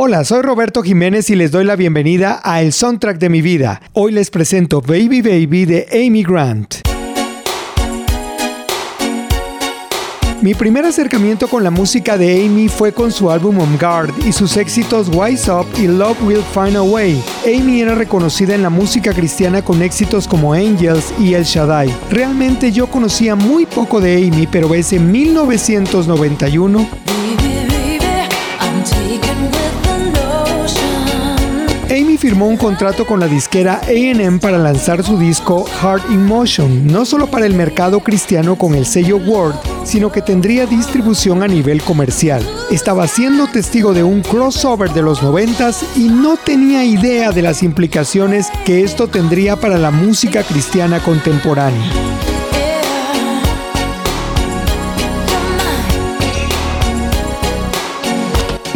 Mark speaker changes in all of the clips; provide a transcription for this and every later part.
Speaker 1: Hola, soy Roberto Jiménez y les doy la bienvenida a El Soundtrack de mi vida. Hoy les presento Baby Baby de Amy Grant. Mi primer acercamiento con la música de Amy fue con su álbum On Guard y sus éxitos Wise Up y Love Will Find a Way. Amy era reconocida en la música cristiana con éxitos como Angels y El Shaddai. Realmente yo conocía muy poco de Amy, pero es en 1991 Amy firmó un contrato con la disquera AM para lanzar su disco Heart in Motion, no solo para el mercado cristiano con el sello Word, sino que tendría distribución a nivel comercial. Estaba siendo testigo de un crossover de los noventas y no tenía idea de las implicaciones que esto tendría para la música cristiana contemporánea.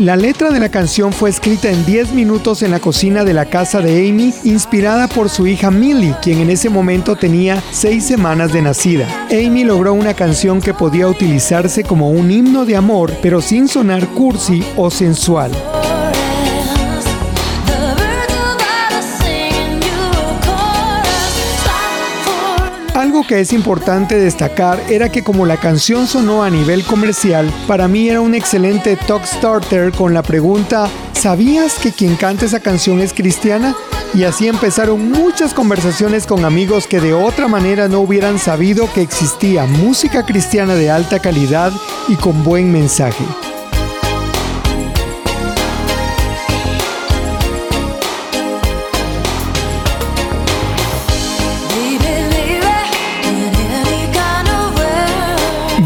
Speaker 1: La letra de la canción fue escrita en 10 minutos en la cocina de la casa de Amy, inspirada por su hija Millie, quien en ese momento tenía 6 semanas de nacida. Amy logró una canción que podía utilizarse como un himno de amor, pero sin sonar cursi o sensual. Que es importante destacar era que como la canción sonó a nivel comercial, para mí era un excelente talk starter con la pregunta, ¿sabías que quien canta esa canción es cristiana? Y así empezaron muchas conversaciones con amigos que de otra manera no hubieran sabido que existía música cristiana de alta calidad y con buen mensaje.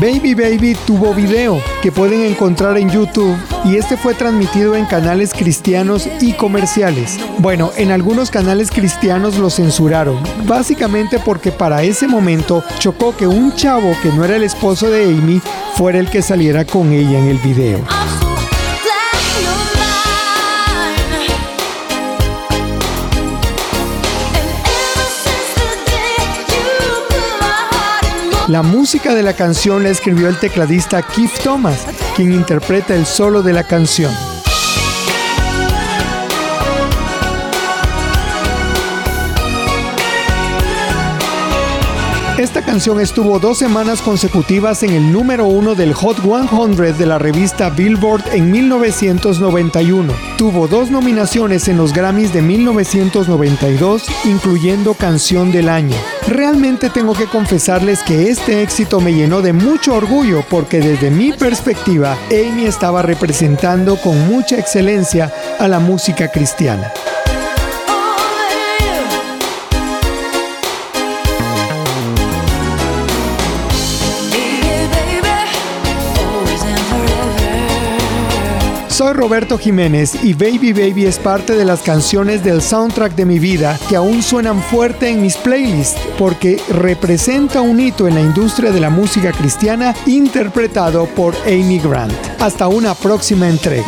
Speaker 1: Baby Baby tuvo video que pueden encontrar en YouTube y este fue transmitido en canales cristianos y comerciales. Bueno, en algunos canales cristianos lo censuraron, básicamente porque para ese momento chocó que un chavo que no era el esposo de Amy fuera el que saliera con ella en el video. La música de la canción la escribió el tecladista Keith Thomas, quien interpreta el solo de la canción. Esta canción estuvo dos semanas consecutivas en el número uno del Hot 100 de la revista Billboard en 1991. Tuvo dos nominaciones en los Grammys de 1992, incluyendo Canción del Año. Realmente tengo que confesarles que este éxito me llenó de mucho orgullo porque desde mi perspectiva, Amy estaba representando con mucha excelencia a la música cristiana. Soy Roberto Jiménez y Baby Baby es parte de las canciones del soundtrack de mi vida que aún suenan fuerte en mis playlists porque representa un hito en la industria de la música cristiana interpretado por Amy Grant. Hasta una próxima entrega.